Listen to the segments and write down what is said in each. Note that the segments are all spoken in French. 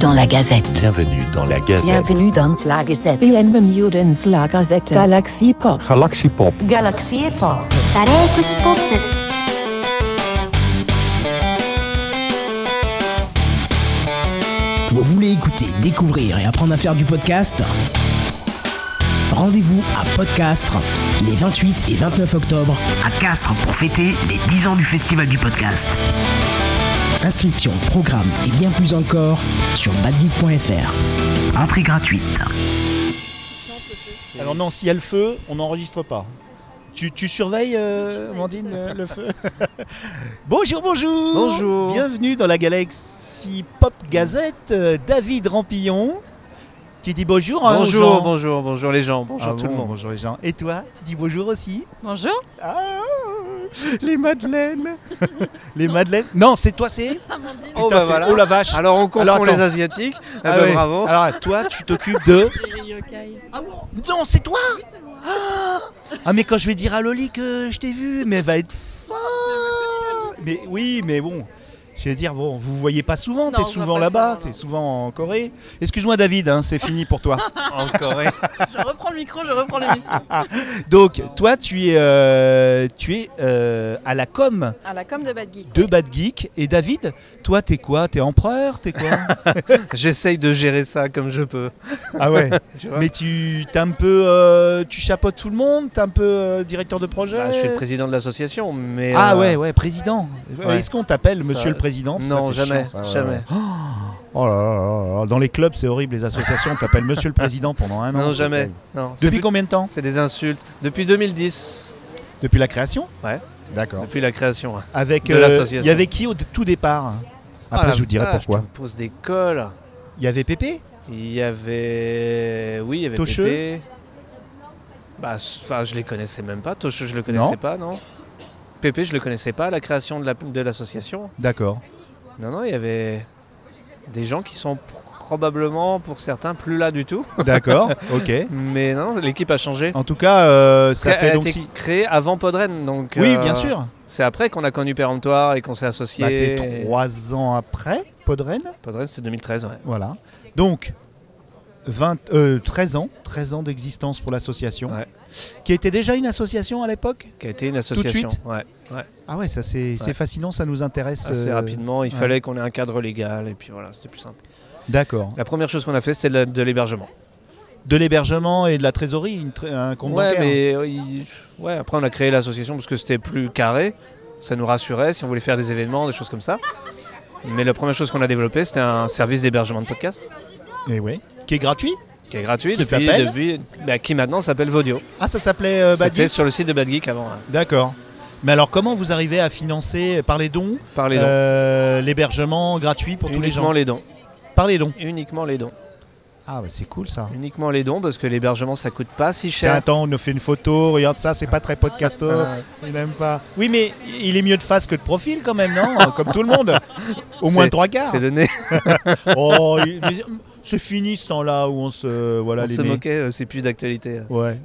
dans la Gazette. Bienvenue dans la Gazette. Bienvenue dans la Gazette. Bienvenue dans la Gazette. Galaxy Pop. Galaxy Pop. Galaxy Pop. Galaxy Pop. Vous voulez écouter, découvrir et apprendre à faire du podcast? Rendez-vous à Podcastre les 28 et 29 octobre à Castres pour fêter les 10 ans du Festival du Podcast. Inscription, programme et bien plus encore sur badgeek.fr. Entrée gratuite. Alors non, s'il y a le feu, on n'enregistre pas. Tu, tu surveilles, euh, Amandine, le, le feu? Bonjour, bonjour Bonjour. Bienvenue dans la Galaxy Pop Gazette. euh, David Rampillon, qui dit bonjour hein, aux Bonjour, gens. bonjour, bonjour les gens, bonjour Ah tout le monde. Bonjour les gens. Et toi, tu dis bonjour aussi? Bonjour. Ah, les madeleines Les madeleines Non, c'est toi, c'est Oh, Putain, bah c'est- voilà. oh la vache Alors on confond Alors, attends. les asiatiques. Ah, Ah ouais. bravo. Alors toi, tu t'occupes de... Ah bon Non, c'est toi ah, Ah, mais quand je vais dire à Loli que je t'ai vu, mais elle va être folle Mais oui, mais bon, je vais dire, bon, vous voyez pas souvent, t'es souvent là-bas, t'es souvent en Corée. Excuse-moi David, hein, c'est fini pour toi. En Corée. Je reprends le micro, je reprends l'émission. Donc, toi, tu es, euh, tu es euh, à la com À la com de Bad Geek. de Bad Geek. Et David, toi, t'es quoi? T'es empereur? T'es quoi? J'essaye de gérer ça comme je peux. Ah ouais Tu Mais tu t'es un peu, euh, tu chapeautes tout le monde, t'es un peu euh, directeur de projet? Bah, je suis le président de l'association, mais. Ah euh, ouais, ouais, président. ouais. Est-ce qu'on t'appelle Ça- Monsieur le Président Non, jamais, chiant, ça, ouais, jamais. ouais. Oh là là là là, dans les clubs, c'est horrible. Les associations t'appellent Monsieur le Président pendant un an. Non, jamais. Non, Depuis plus- combien de temps C'est des insultes. Depuis 2010. Depuis la création Ouais. D'accord. Depuis la création. ouais. Avec euh, l'association. il y avait qui au tout départ Après, Ah, la je vous dirai pourquoi. Des cols. Il y avait Pépé Il y avait. Oui, il y avait Tocheux Pépé. Bah, enfin, je les connaissais même pas. Tocheux, je le connaissais Non. pas, non? Pépé, je le connaissais pas. La création de la- de l'association. D'accord. Non, non, il y avait des gens qui sont probablement, pour certains, plus là du tout. D'accord. ok. Mais non, l'équipe a changé. En tout cas, euh, ça fait a donc. si- créée avant Podren, donc. Oui, euh, bien sûr. C'est après qu'on a connu Péremptoire et qu'on s'est associé. Bah, c'est trois ans après Podren. Podren, c'est 2013, ouais. Voilà. Donc, 20, euh, 13 ans, 13 ans d'existence pour l'association. Ouais. Qui était déjà une association à l'époque? Qui a été une association. suite? Ouais, ouais. Ah ouais, ça c'est fascinant, ça nous intéresse. Assez euh, rapidement, il fallait qu'on ait un cadre légal et puis voilà, c'était plus simple. D'accord. La première chose qu'on a fait, c'était de de l'hébergement. De l'hébergement et de la trésorerie, une un compte Ouais, bancaire. mais euh, il- ouais, après on a créé l'association parce que c'était plus carré. Ça nous rassurait si on voulait faire des événements, des choses comme ça. Mais la première chose qu'on a développé, c'était un service d'hébergement de podcast Et oui. Qui est gratuit qui est gratuit Qui depuis, bah, qui maintenant s'appelle Vodio. Ah, ça s'appelait euh, Bad C'était sur le site de Bad Geek avant. ouais. D'accord. Mais alors, comment vous arrivez à financer par les dons Par les dons. euh, l'hébergement gratuit pour tous les Uniquement gens les dons. Par les dons. Uniquement les dons. Ah, bah, c'est cool ça. Uniquement les dons parce que l'hébergement ça coûte pas si Tiens, cher. attends, on nous fait une photo, regarde ça, c'est pas très podcasto. Euh, Il aime pas. Oui, mais il est mieux de face que de profil quand même, non? Comme tout le monde. Au moins trois quarts. c'est le nez. Oh, il- mais c'est fini ce temps-là où on se. Voilà, on les se moquait, euh, c'est plus d'actualité. Ouais.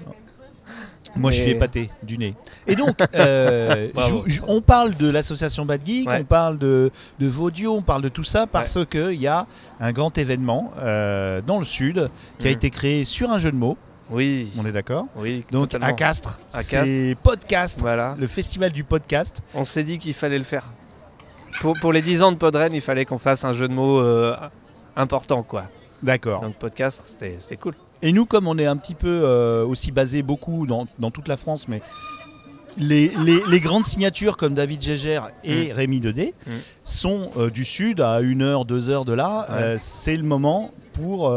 Moi, je suis épaté du nez. Et donc, euh, Bravo. je- je- on parle de l'association Bad Geek, Ouais. on parle de, de Vaudio, on parle de tout ça parce que qu'il y a un grand événement euh, dans le sud qui a Mhm. été créé sur un jeu de mots. Oui, On est d'accord oui. Donc totalement. à Castres, À c'est Podcast, Voilà. le festival du podcast. On s'est dit qu'il fallait le faire. Pour, pour les 10 ans de Podren, il fallait qu'on fasse un jeu de mots euh, important, quoi. D'accord. Donc podcast, c'était cool. Et nous, comme on est un petit peu euh, aussi basé beaucoup dans, dans toute la France, mais les, les- les grandes signatures comme David Gégère et Rémi Dedé Mm. sont euh, du sud à une heure, deux heures de là. Ouais. Euh, c'est le moment pour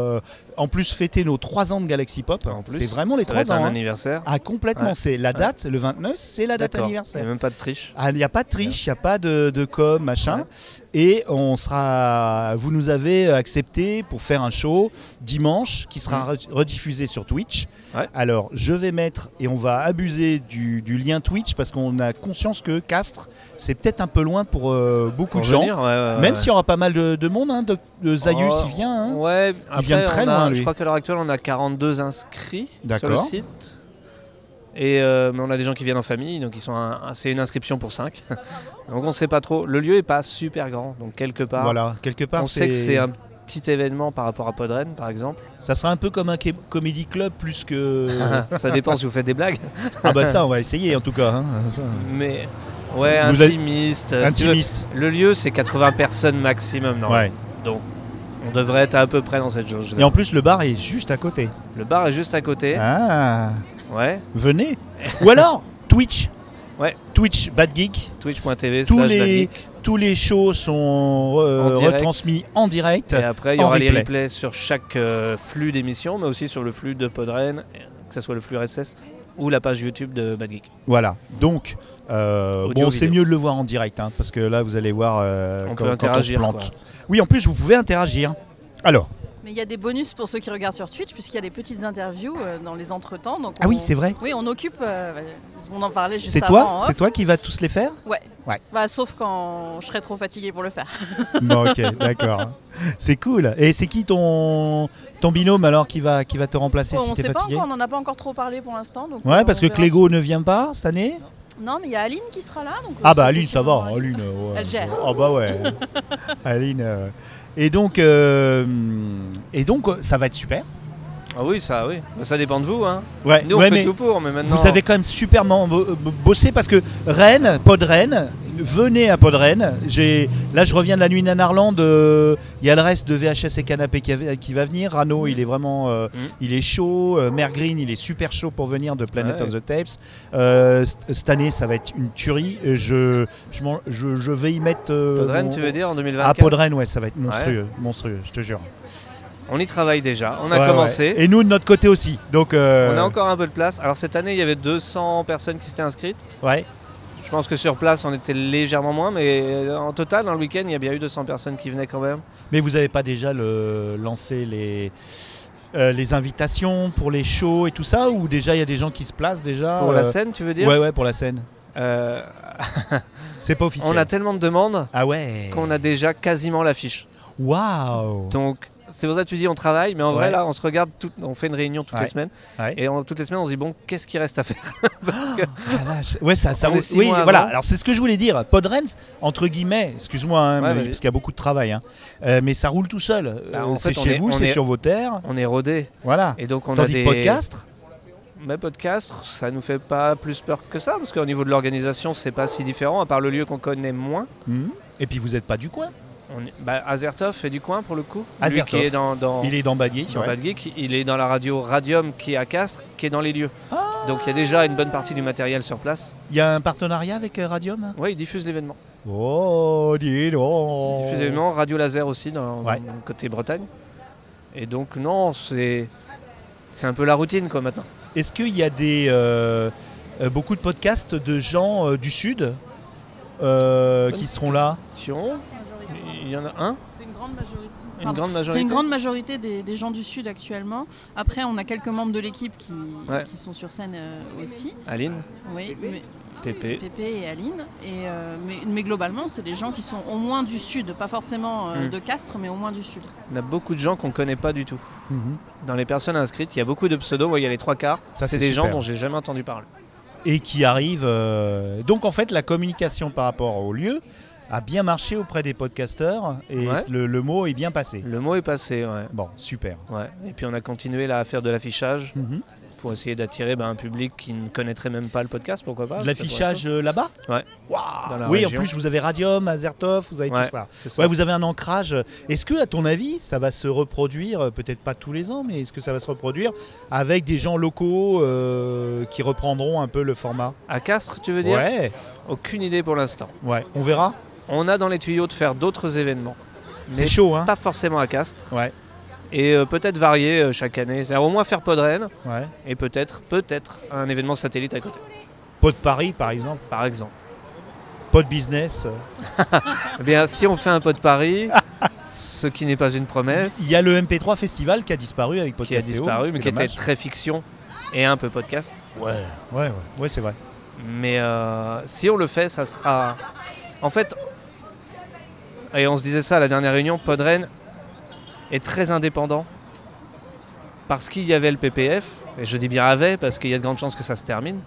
en plus fêter nos trois ans de Galaxy Pop. C'est vraiment les Ça va trois être un ans. hein. anniversaire. Ah complètement, Ouais. c'est la date, le 29, c'est la date D'accord. Il anniversaire. n'y a même pas de triche. Ah, Il n'y a pas de triche, il n'y a pas de, de com, machin. Et on sera, vous nous avez accepté pour faire un show dimanche qui sera Mm. re- rediffusé sur Twitch. Alors je vais mettre, et on va abuser du, du lien Twitch parce qu'on a conscience que Castres, c'est peut-être un peu loin pour euh, beaucoup Pour de gens. venir, ouais, ouais, Même s'il y aura pas mal de, de monde, hein, de, de Zayus Oh, il vient. hein. Ouais, après, vient de très on a- loin, lui. Je crois qu'à l'heure actuelle, on a 42 inscrits sur le site. Et euh, mais on a des gens qui viennent en famille, donc ils sont un- c'est une inscription pour 5. donc on sait pas trop. Le lieu est pas super grand, donc quelque part, Voilà, quelque part on sait que c'est un petit événement par rapport à Podren, par exemple. Ça sera un peu comme un comedy club plus que. ça dépend si vous faites des blagues. ah bah ça, on va essayer en tout cas. hein, ça. Mais ouais, Vous l'avez- intimiste. si tu veux. Intimiste. Le lieu, c'est 80 personnes maximum. Non? Ouais. Donc, on devrait être à peu près dans cette jauge. Et en plus, le bar est juste à côté. Le bar est juste à côté. Ah, Ouais. venez. Ou alors, Twitch. Ouais. Twitch Bad Geek. Twitch.tv Tous les, tous les shows sont euh, En retransmis en direct. Et après, il y aura les replay. replays sur chaque euh, flux d'émissions, mais aussi sur le flux de Podren, que ce soit le flux RSS ou la page YouTube de Bad Geek. Voilà. Donc, euh, bon, c'est mieux de le voir en direct, hein, parce que là, vous allez voir euh, On quand, peut quand interagir, on se plante. Oui, en plus, vous pouvez interagir. Alors, Mais il y a des bonus pour ceux qui regardent sur Twitch, puisqu'il y a des petites interviews euh, dans les entretemps. Donc ah oui, c'est vrai. Oui, on occupe. euh, on en parlait juste C'est avant. c'est toi qui vas tous les faire? Bah, sauf quand je serais trop fatiguée pour le faire. Bon, ok, d'accord. C'est cool. Et c'est qui ton ton binôme alors qui va qui va te remplacer on si t'es pas fatigué encore, on n'en a pas encore trop parlé pour l'instant. Ouais, euh, parce que. Clégo ne vient pas cette année? Non, mais il y a Aline qui sera là. Donc Ah bah Aline, ça va. Aline, ouais. Elle gère. Ah bah ouais. Aline. euh, Et donc euh, et donc euh, ça va être super. Ah oui, ça, oui. Bah, ça dépend de vous. Hein. Ouais. Nous, on ouais, fait mais tout pour, mais maintenant. Vous avez quand même super man- bo- bo- bossé parce que Rennes, Pod Rennes, venez à Pod Rennes. J'ai là je reviens de la nuit Nanarland. euh, Il y a le reste de VHS et canapé qui, va- qui va venir. Rano, il est vraiment, euh, Mm. il est chaud. Euh, Mère Green, il est super chaud pour venir de Planet Ouais. of the Tapes. Euh, cette année, ça va être une tuerie. Je, je, m'en- je, je vais y mettre. Podren, mon- tu veux dire, en 2024 À Pod Rennes, ouais, ça va être monstrueux, monstrueux, je te jure. On y travaille déjà. On a Ouais, commencé. Et nous de notre côté aussi. Donc, On a encore un peu de place. Alors cette année, il y avait 200 personnes qui s'étaient inscrites. ouais. Je pense que sur place, on était légèrement moins, mais euh, en total, dans le week-end, il y a bien eu 200 personnes qui venaient quand même. Mais vous n'avez pas déjà le, lancé les, euh, les invitations pour les shows et tout ça Ou déjà il y a des gens qui se placent déjà Pour euh, la scène, tu veux dire? Ouais, ouais, pour la scène. Euh, C'est pas officiel. On a tellement de demandes Ah ouais qu'on a déjà quasiment l'affiche. Waouh Donc c'est pour ça que tu dis on travaille, mais en vrai là on se regarde, tout- on fait une réunion toutes Ouais. les semaines, Ouais. et on- toutes les semaines on se dit bon qu'est-ce qui reste à faire? Ouais, ça, ça On six Oui, voilà. avant. Alors c'est ce que je voulais dire. Podrens, entre guillemets, excuse-moi, hein, parce qu'il y a beaucoup de travail, hein. Euh, mais ça roule tout seul. Bah, Euh, en c'est on chez est- vous, on c'est est- sur vos terres. On est rodé, Voilà. et donc on Tandis a des que podcast, Mais podcast, ça nous fait pas plus peur que ça, parce qu'au niveau de l'organisation c'est pas si différent, à part le lieu qu'on connaît moins. hmm. et puis vous n'êtes pas du coin. On est- bah, Azertov est du coin pour le coup. Lui Azertov. qui est dans, dans, Il est dans Badier. dans ouais. Bad Geek, il est dans la radio Radium qui est à Castres, qui est dans les lieux. Ah. Donc il y a déjà une bonne partie du matériel sur place. Il y a un partenariat avec euh, Radium? Oui, il diffuse l'événement. Oh, dis donc Il diffuse l'événement, Radio Laser aussi dans, Ouais. dans le côté Bretagne. Et donc non, c'est c'est un peu la routine quoi maintenant. Est-ce qu'il y a des, euh, euh, beaucoup de podcasts de gens euh, du Sud euh, qui seront là? Il y en a un, C'est une grande majorité. une Pardon. grande C'est majorité. une grande majorité des, des gens du Sud actuellement. Après, on a quelques membres de l'équipe qui, Ouais. qui sont sur scène euh, aussi. Aline, Oui, mais- Pépé. Pépé et Aline. Et, euh, mais, mais globalement, c'est des gens qui sont au moins du Sud. Pas forcément euh, Mm. de Castres, mais au moins du Sud. On a beaucoup de gens qu'on connaît pas du tout. Mhm. Dans les personnes inscrites, il y a beaucoup de pseudos, il y a les trois quarts. Ça, C'est des gens dont j'ai jamais entendu parler. et qui arrivent. euh, Donc en fait, la communication par rapport au lieu a bien marché auprès des podcasteurs et Ouais. le, le mot est bien passé. Le mot est passé, ouais. Bon, super. ouais. Et puis on a continué là, à faire de l'affichage Mhm. pour essayer d'attirer bah, un public qui ne connaîtrait même pas le podcast, pourquoi pas. L'affichage euh, là-bas? Ouais. Oui, en plus vous avez Radium, Azertov, vous avez Ouais, tout ça. vous avez un ancrage. Est-ce que, à ton avis, ça va se reproduire, euh, peut-être pas tous les ans, mais est-ce que ça va se reproduire avec des gens locaux euh, qui reprendront un peu le format? À Castres, tu veux dire? Ouais, Aucune idée pour l'instant. ouais. On verra? On a dans les tuyaux de faire d'autres événements. C'est chaud, hein Pas forcément à Castres. Ouais, Et euh, peut-être varier euh, chaque année. C'est-à-dire au moins faire Podren ouais. et peut-être, peut-être un événement satellite à côté, Pod Paris, par exemple. par exemple. Pod Business. Eh bien, si on fait un pod Paris, ce qui n'est pas une promesse, Il y a le MP3 Festival qui a disparu avec qui a disparu, mais qui était très fiction et un peu podcast. Ouais, ouais, ouais, ouais c'est vrai. Mais euh, si on le fait, ça sera. En fait, et on se disait ça à la dernière réunion, Podren est très indépendant parce qu'il y avait le PPF, et je dis bien avait parce qu'il y a de grandes chances que ça se termine.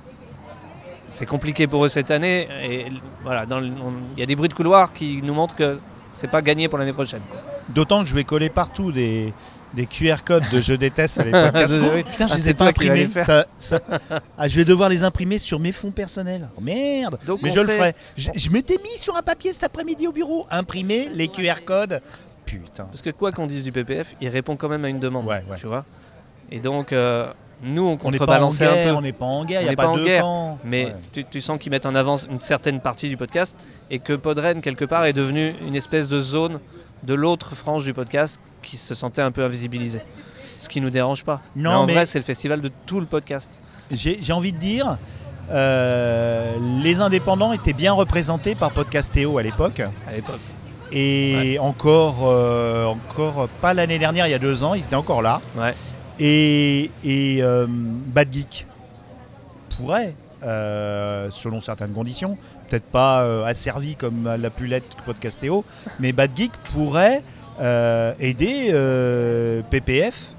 C'est compliqué pour eux cette année, et voilà, il y a des bruits de couloir qui nous montrent que c'est pas gagné pour l'année prochaine. D'autant que je vais coller partout des, des QR codes de je déteste les podcasts. Oui. Oh, putain, je Ah, les ai pas imprimés. Ça- ça- Ah, je vais devoir les imprimer sur mes fonds personnels. Oh, merde. Donc Mais je le ferai. Je, je m'étais mis sur un papier cet après-midi au bureau. Imprimer les QR codes. Putain. Parce que quoi qu'on dise du PPF, il répond quand même à une demande. Ouais, ouais. Tu vois Et donc, euh, nous, on contrebalançait un peu. on n'est pas en guerre, il On n'y a n'est pas, deux guerre, camps. Mais Ouais. tu, tu sens qu'ils mettent en avant une certaine partie du podcast et que Podren, quelque part, est devenu une espèce de zone de l'autre frange du podcast qui se sentait un peu invisibilisée. Ce qui nous dérange pas. Non, mais en mais- vrai, c'est le festival de tout le podcast. J'ai envie de dire, euh, les indépendants étaient bien représentés par Podcastéo à l'époque. À l'époque. Et encore, euh, encore pas l'année dernière, il y a deux ans, ils étaient encore là. Ouais. Et, et euh, Bad Geek pourrait, selon certaines conditions, peut-être pas asservi comme l'a pu l'être Podcastéo, mais Bad Geek pourrait aider euh, PPF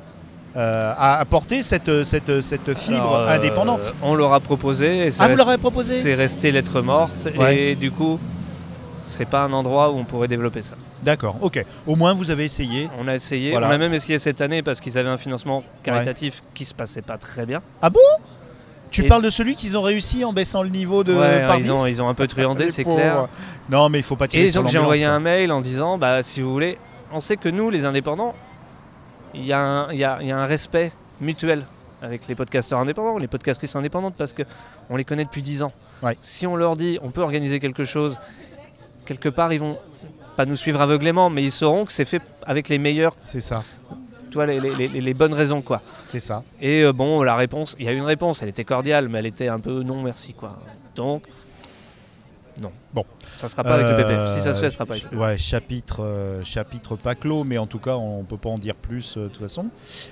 euh, à apporter cette, cette, cette fibre Alors, euh, indépendante. On leur a proposé. Et Ah, vous leur avez proposé C'est resté lettre morte. Ouais. Et du coup, c'est pas un endroit où on pourrait développer ça. D'accord, ok. Au moins vous avez essayé. On a essayé. Voilà. On a même essayé cette année parce qu'ils avaient un financement caritatif qui se passait pas très bien. Tu Et- parles de celui qu'ils ont réussi en baissant le niveau de Ouais, par ils, ont, 10? ils ont un peu truandé, c'est clair. Non, mais il faut pas tirer Et sur donc j'ai envoyé quoi. un mail en disant bah, si vous voulez, on sait que nous, les indépendants, il y, a un- il y a- il y a un respect mutuel avec les podcasteurs indépendants, les podcastrices indépendantes, parce qu'on les connaît depuis 10 ans. Ouais. Si on leur dit on peut organiser quelque chose, quelque part, ils vont pas nous suivre aveuglément, mais ils sauront que c'est fait avec les meilleurs, C'est ça, tu vois, les, les- les- les bonnes raisons. quoi. c'est ça. Et euh, bon, la réponse, il y a eu une réponse, elle était cordiale, mais elle était un peu non merci. quoi. Donc, non. Bon. Ça sera pas avec le PPF. Euh, Si ça se fait, ça sera pas avec le PPF. Ouais, chapitre, euh, chapitre pas clos, mais en tout cas, on peut pas en dire plus euh, de toute façon.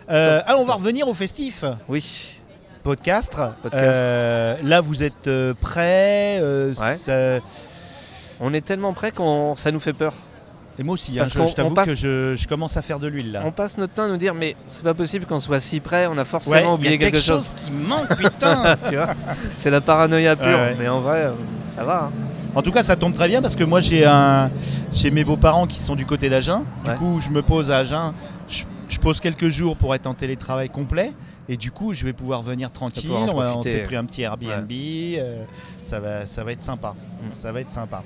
Euh, alors, on va revenir au festif. Oui. Podcast. Podcast. Euh, là, vous êtes euh, prêts euh, Ouais. ça- On est tellement près qu'on ça nous fait peur. Et moi aussi, hein, Parce je, je t'avoue passe- que je, je commence à faire de l'huile là. On passe notre temps à nous dire mais c'est pas possible qu'on soit si près, on a Ouais, forcément il y a oublié quelque quelque chose qui manque, putain tu vois C'est la paranoïa pure, Ouais, ouais. mais en vrai, euh, ça va. hein. En tout cas, ça tombe très bien parce que moi, j'ai un, j'ai mes beaux-parents qui sont du côté d'Agen. Du Ouais. coup, je me pose à Agen. Je, je pose quelques jours pour être en télétravail complet. Et du coup, je vais pouvoir venir tranquille. On, s'est pris un petit Airbnb. euh, ça, va, ça va être sympa. Mm. Ça va être sympa.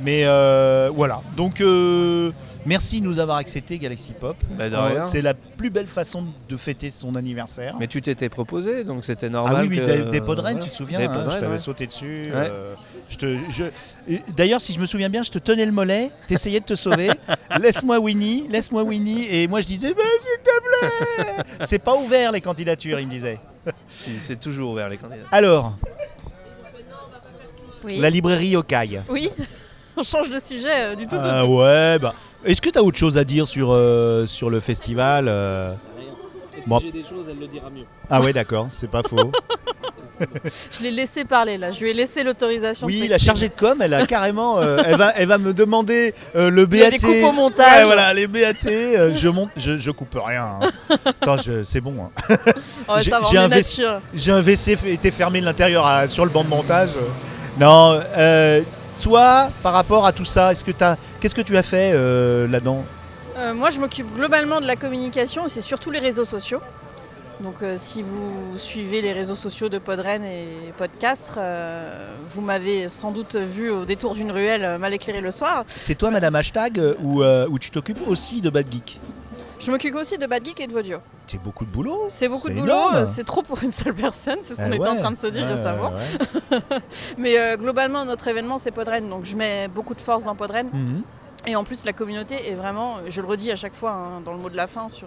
Mais euh, voilà. Donc, euh, merci de nous avoir accepté Galaxy Pop. Bah. C'est la plus belle façon de fêter son anniversaire. Mais tu t'étais proposé, donc c'était Ah normal. oui, oui, que- des, des podrennes, tu te souviens hein, Je t'avais ouais. sauté dessus. Ouais. euh, je te, je- et D'ailleurs, si je me souviens bien, je te tenais le mollet, t'essayais de te sauver. laisse-moi Winnie, laisse-moi Winnie. Et moi, je disais, Mais s'il te plaît C'est pas ouvert les candidatures, il me disait. Si, c'est toujours ouvert les candidats. Alors, Oui. la librairie Yokai. Oui. On change de sujet euh, du tout. Ah tout. ouais, bah. Est-ce que tu as autre chose à dire sur, euh, sur le festival euh? Et Bon. j'ai des choses, elle le dira mieux. Ah ouais, d'accord, c'est pas faux. Je l'ai laissé parler là. Je lui ai laissé l'autorisation. de Oui, la chargée de com, elle a carrément, euh, elle, va, elle va me demander euh, le Il y a BAT. des coupes au montage. Ouais, voilà, les BAT, euh, je monte, je, je coupe rien. hein. Attends, c'est bon. hein. J'ai- un nature. J'ai un été fermé de l'intérieur à- sur le banc de montage. Non, euh, toi, par rapport à tout ça, est-ce que qu'est-ce que tu as fait euh, là-dedans? Euh, moi, je m'occupe globalement de la communication et c'est surtout les réseaux sociaux. Donc, euh, si vous suivez les réseaux sociaux de Podren et Podcastre, vous m'avez sans doute vu au détour d'une ruelle mal éclairée le soir. C'est toi, Madame Hashtag, ou, ou tu t'occupes aussi de Bad Geek? Je m'occupe aussi de Bad Geek et de Vodio. C'est beaucoup de boulot. C'est beaucoup de boulot, c'est trop pour une seule personne, c'est ce qu'on Eh était en train de se dire ouais, récemment. ouais, ouais. Mais euh, globalement, notre événement, c'est Podren, donc je mets beaucoup de force dans Podren. Mhm. Et en plus, la communauté est vraiment, je le redis à chaque fois hein, dans le mot de la fin sur,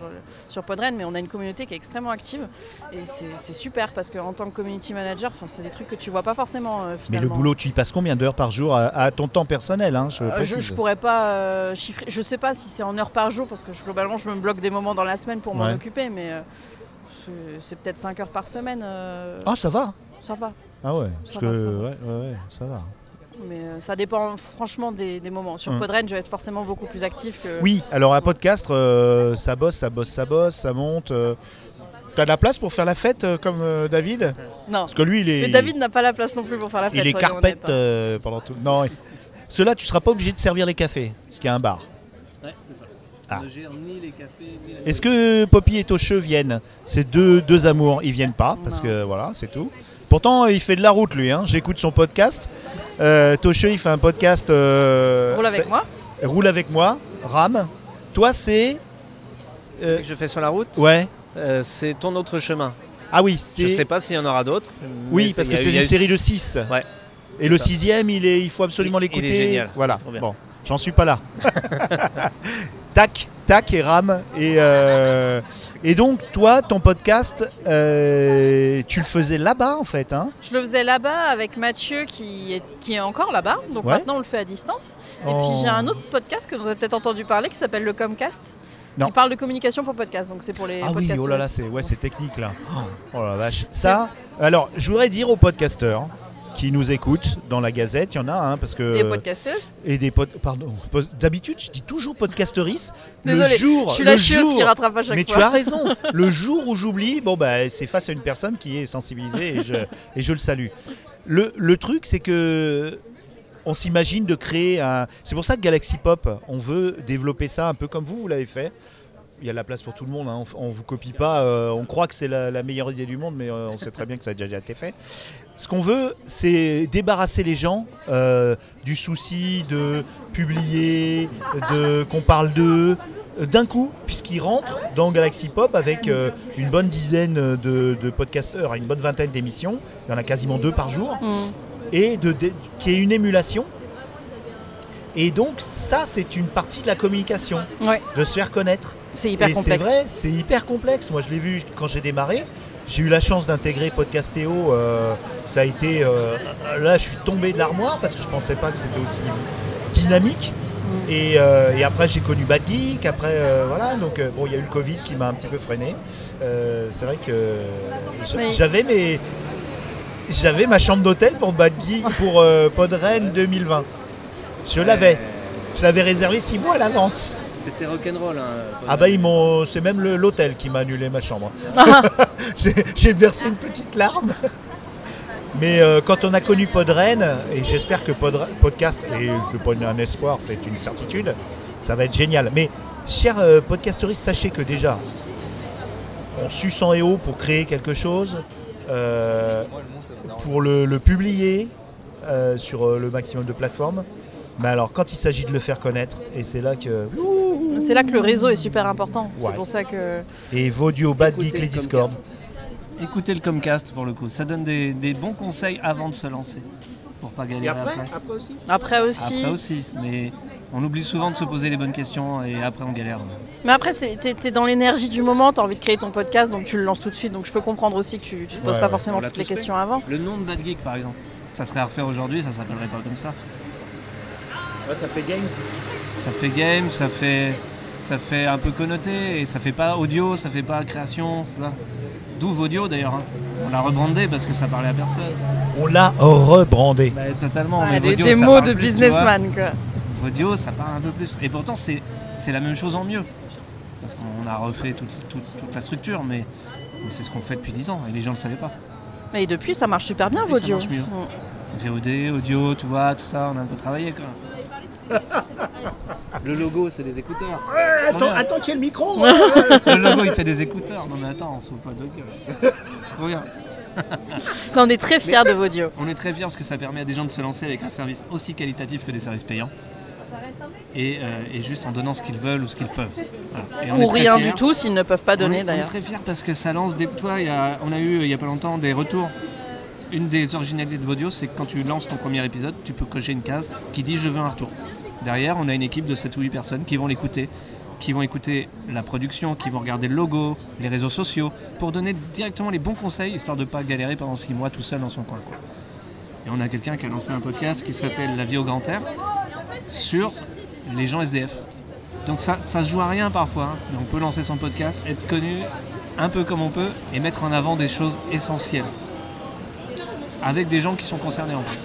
sur Podren, mais on a une communauté qui est extrêmement active. Et c'est super parce qu'en tant que community manager, c'est des trucs que tu vois pas forcément euh, Mais finalement. le boulot, tu y passes combien d'heures par jour à, à ton temps personnel hein, je, Euh, je, pourrais pas euh, chiffrer. Je sais pas si c'est en heures par jour parce que je- globalement, je me bloque des moments dans la semaine pour m'en Ouais. occuper, mais euh, c'est- peut-être 5 heures par semaine. Ah, ça va Ça va. Ah ouais, parce Ça que va, ça va. ouais, ouais, ouais, ça va. Mais euh, ça dépend franchement des, des moments. Sur Hum. Podren, je vais être forcément beaucoup plus actif que. Oui, alors un podcast, euh, ça bosse, ça bosse, ça bosse, ça monte. euh. T'as de la place pour faire la fête euh, comme euh, David? Non. Parce que lui, il est, Mais David n'a pas la place non plus pour faire la fête. il est carpette hein. euh, pendant tout. Non, Ceux-là, tu seras pas obligé de servir les cafés, parce qu'il y a un bar. Ouais, c'est ça. Ah. On ne gère ni les cafés, ni la- Est-ce que Poppy et Tocheux viennent? C'est deux, deux amours. Ils viennent pas, parce Non. que voilà, c'est tout. Pourtant, il fait de la route, lui. hein. J'écoute son podcast. Euh, Tocheux, il fait un podcast. euh, Roule avec c'est- moi. Roule avec moi. Ram. Toi, c'est. euh, que je fais sur la route ouais. Euh, C'est ton autre chemin. Ah oui, Je c'est. sais pas s'il y en aura d'autres. Oui, parce que c'est une eu- série de 6. Ouais. Et le ça. sixième, il, est, il faut absolument Il- il est l'écouter. génial. Voilà. Bon, j'en suis pas là. tac, tac et ram. Et, euh, et donc, toi, ton podcast, euh, tu le faisais là-bas en fait. Hein? Je le faisais là-bas avec Mathieu qui est, qui est encore là-bas. Donc Ouais. maintenant on le fait à distance. Et Oh. puis j'ai un autre podcast que vous avez peut-être entendu parler qui s'appelle le Comcast. Non. Qui parle de communication pour podcast. Donc c'est pour les Ah oui, oh là là, c'est ouais, technique là. Oh, oh la vache. Ça, alors, je voudrais dire aux podcasteurs qui nous écoutent dans la Gazette, il y en a un parce que Des podcasters. et des pod- pardon. D'habitude, je dis toujours podcasteris. Le Désolée, jour, Je suis le la jour, qui rattrape à chaque Mais fois. tu as raison. Le jour où j'oublie, bon bah c'est face à une personne qui est sensibilisée et je, et je le salue. Le, le truc c'est que on s'imagine de créer un. C'est pour ça que Galaxy Pop, on veut développer ça un peu comme vous, vous l'avez fait. Il y a de la place pour tout le monde, hein. on, on vous copie pas, euh, on croit que c'est la, la meilleure idée du monde, mais euh, on sait très bien que ça a déjà été fait. Ce qu'on veut, c'est débarrasser les gens euh, du souci de publier, de qu'on parle d'eux, euh, d'un coup, puisqu'ils rentrent dans Galaxy Pop avec euh, une bonne dizaine de, de podcasteurs, une bonne vingtaine d'émissions, il y en a quasiment deux par jour, Mm. et de, de- qui est une émulation. Et donc ça, c'est une partie de la communication, Ouais, de se faire connaître. c'est hyper et c'est complexe. vrai, c'est hyper complexe. Moi, je l'ai vu quand j'ai démarré. J'ai eu la chance d'intégrer Podcastéo. euh, ça a été. euh, là, je suis tombé de l'armoire parce que je pensais pas que c'était aussi dynamique. Mm. Et, euh, et après, j'ai connu Bad Geek. Après, euh, voilà. Donc, euh, bon, il y a eu le Covid qui m'a un petit peu freiné. Euh, c'est vrai que Oui. j'avais mes. J'avais ma chambre d'hôtel pour Bad Geek, pour euh, Podren 2020. Je l'avais. Je l'avais réservé six mois à l'avance. C'était rock'n'roll. Hein, Ah bah ils m'ont, c'est même l'hôtel qui m'a annulé ma chambre. J'ai, versé une petite larme. Mais euh, quand on a connu Podren, et j'espère que Podre- Podcast, et c'est pas un espoir, c'est une certitude, ça va être génial. Mais chers euh, podcasteristes, sachez que déjà, on suce en et haut pour créer quelque chose, euh, pour le, le publier sur le maximum de plateformes. Mais alors quand il s'agit de le faire connaître, et c'est là que... C'est là que le réseau est super important. Ouais. C'est pour ça que. Et Vodio, Bad Geek, les le Discord. Écoutez le Comcast pour le coup. Ça donne des, des bons conseils avant de se lancer. Pour pas galérer après. après aussi Après aussi. Après aussi. Mais on oublie souvent de se poser les bonnes questions et après on galère. Mais après, t'es t'es dans l'énergie du moment, t'as envie de créer ton podcast, donc tu le lances tout de suite. Donc je peux comprendre aussi que tu, tu te poses Ouais, pas ouais. forcément toutes les fait. questions avant. Le nom de Bad Geek par exemple. Ça serait à refaire aujourd'hui, ça s'appellerait pas comme ça. ça fait Games. Ça fait game, ça fait, ça fait un peu connoté et ça fait pas audio, ça fait pas création. pas- D'où Vodio d'ailleurs. hein. On l'a rebrandé parce que ça parlait à personne. On l'a rebrandé. Bah, totalement. Ouais, mais des Vodio, des ça mots parle de plus, tu businessman, quoi. Vodio, ça parle un peu plus. Et pourtant, c'est c'est la même chose en mieux. Parce qu'on a refait toute, toute- toute la structure, mais, mais c'est ce qu'on fait depuis 10 ans et les gens ne le savaient pas. Et depuis, ça marche super bien, Depuis, ça Vodio. marche mieux. Mm. VOD, audio, tu vois, tout ça, on a un peu travaillé quoi. Le logo, c'est des écouteurs. Bien. attends qu'il y ait le micro Le logo, il fait des écouteurs. Non mais attends, on se fout pas de gueule. C'est trop bien. Non, on est très fiers de Vodio. On est très fiers parce que ça permet à des gens de se lancer avec un service aussi qualitatif que des services payants. Et, euh, et juste en donnant ce qu'ils veulent ou ce qu'ils peuvent. Voilà. Ou rien fiers. du tout s'ils ne peuvent pas donner on est d'ailleurs. très fiers parce que ça lance des. Toi, il y a- on a eu il y a pas longtemps des retours. Une des originalités de Vodio, c'est que quand tu lances ton premier épisode, tu peux cocher une case qui dit je veux un retour. Derrière, on a une équipe de 7 ou 8 personnes qui vont l'écouter, qui vont écouter la production, qui vont regarder le logo, les réseaux sociaux, pour donner directement les bons conseils, histoire de ne pas galérer pendant 6 mois tout seul dans son coin. Et on a quelqu'un qui a lancé un podcast qui s'appelle La vie au grand air sur les gens SDF. Donc ça, ça se joue à rien parfois, hein, mais on peut lancer son podcast, être connu un peu comme on peut et mettre en avant des choses essentielles. Avec des gens qui sont concernés en plus.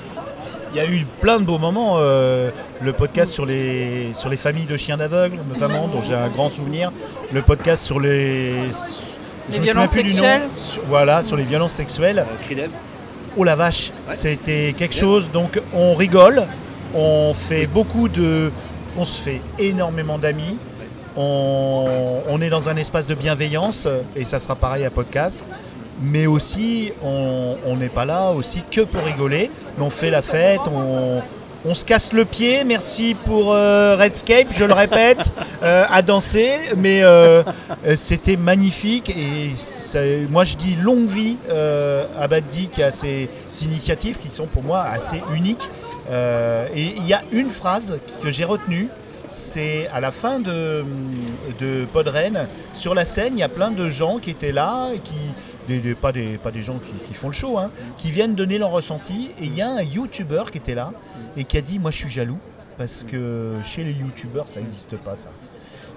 Il y a eu plein de beaux moments. euh, le podcast sur les, sur les familles de chiens d'aveugles, notamment, dont j'ai un grand souvenir. Le podcast sur les. je Les me violences souviens plus du nom. sexuelles. Sur- voilà, sur les violences sexuelles. Oh la vache, c'était quelque chose. Donc on rigole, On fait beaucoup de. On se fait énormément d'amis. On, on est dans un espace de bienveillance, et ça sera pareil à podcast. Mais aussi, on n'est pas là aussi que pour rigoler. Mais on fait la fête, on, on se casse le pied. Merci pour euh, Redscape, je le répète, euh, à danser. Mais euh, c'était magnifique. Et ça- moi, je dis longue vie à Bad Geek et à ces, ces initiatives qui sont pour moi assez uniques. Et il y a une phrase que j'ai retenue. C'est à la fin de, de Podren, sur la scène, il y a plein de gens qui étaient là, et qui, des- des- pas, des, pas des gens qui, qui font le show, hein, qui viennent donner leur ressenti. Et il y a un YouTuber qui était là et qui a dit Moi je suis jaloux parce que chez les YouTubers ça n'existe pas ça.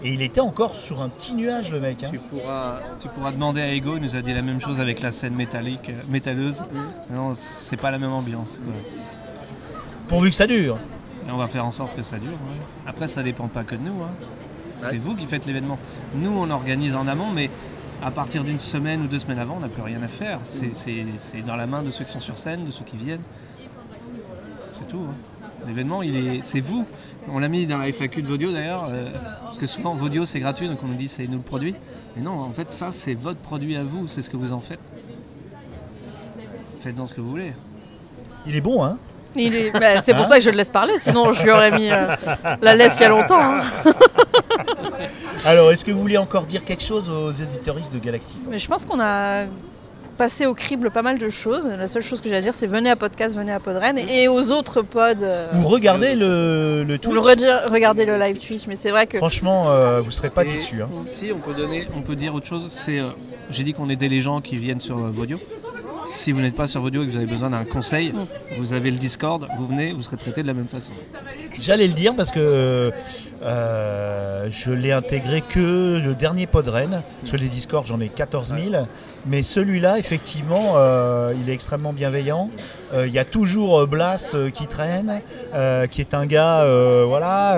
Et il était encore sur un petit nuage le mec. hein. Tu pourras, tu pourras demander à Ego, il nous a dit la même chose avec la scène métallique, euh, métalleuse. Non, c'est pas la même ambiance. quoi. Pourvu que ça dure. Et on va faire en sorte que ça dure. ouais. Après, ça dépend pas que de nous. hein. C'est vous qui faites l'événement. Nous, on organise en amont, mais à partir d'une semaine ou deux semaines avant, on n'a plus rien à faire. C'est- C'est c'est dans la main de ceux qui sont sur scène, de ceux qui viennent. C'est tout. hein. L'événement, il est, c'est vous. On l'a mis dans la FAQ de Vodio d'ailleurs, euh, parce que souvent Vodio c'est gratuit, donc on nous dit c'est nous le produit. Mais non, en fait, ça c'est votre produit à vous, c'est ce que vous en faites. Faites-en ce que vous voulez. Il est bon, hein Il est- bah, c'est pour ça que je le laisse parler, sinon je lui aurais mis euh, la laisse il y a longtemps. hein. Alors, est-ce que vous voulez encore dire quelque chose aux éditoristes de Galaxy Mais je pense qu'on a passé au crible pas mal de choses. La seule chose que j'ai à dire, c'est venez à podcast, venez à Podren et aux autres pods. euh, Ou regardez le, le ou Twitch. le redire- regardez le live Twitch. Mais c'est vrai que Franchement, euh, vous serez pas déçus. hein. Si, on peut, donner, on peut dire autre chose. C'est, euh, j'ai dit qu'on aidait les gens qui viennent sur euh, Vodio. Si vous n'êtes pas sur Vodio et que vous avez besoin d'un conseil, vous avez le Discord, vous venez, vous serez traité de la même façon. J'allais le dire parce que euh, je l'ai intégré que le dernier Podren. Sur les Discord, j'en ai 14 000. Mais celui-là, effectivement, euh, il est extrêmement bienveillant. Euh, Il y a toujours euh, Blast qui traîne, qui est un gars, voilà,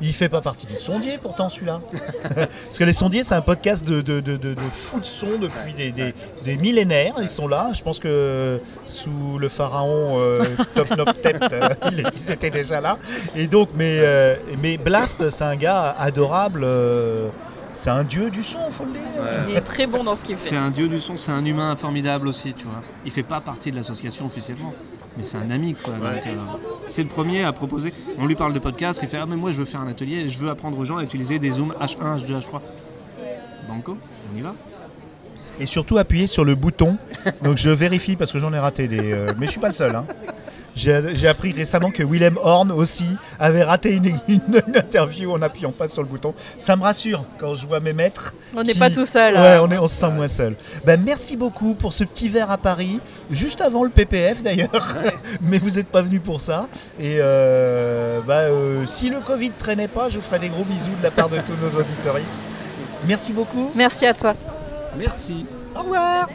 il fait pas partie des sondiers pourtant celui-là. Parce que les sondiers, c'est un podcast de, de, de fou de son depuis des, des, des millénaires. Ils sont là. Je pense que sous le pharaon euh, Top Nop Tept, euh, ils étaient déjà là. Et donc, mais, euh, mais Blast, c'est un gars adorable. euh, c'est un dieu du son, faut le dire. il est très bon dans ce qu'il fait. C'est un dieu du son, c'est un humain formidable aussi, tu vois. Il fait pas partie de l'association officiellement, mais c'est un ami, quoi. Euh, c'est le premier à proposer. On lui parle de podcast, il fait Ah, mais moi je veux faire un atelier, je veux apprendre aux gens à utiliser des zooms H1, H2, H3. Banco, on y va. Et surtout appuyer sur le bouton. Donc je vérifie parce que j'en ai raté des. euh, mais je suis pas le seul. hein. J'ai appris récemment que Willem Horn aussi avait raté une, une- une interview en appuyant pas sur le bouton. Ça me rassure quand je vois mes maîtres. On n'est pas tout seul. Ouais, hein. on, est, on se sent moins seul. Ben, merci beaucoup pour ce petit verre à Paris, juste avant le PPF d'ailleurs. Mais vous n'êtes pas venu pour ça. Et euh, bah, euh, si le Covid traînait pas, je vous ferai des gros bisous de la part de tous nos auditoristes. Merci beaucoup. Merci à toi. Merci. Au revoir.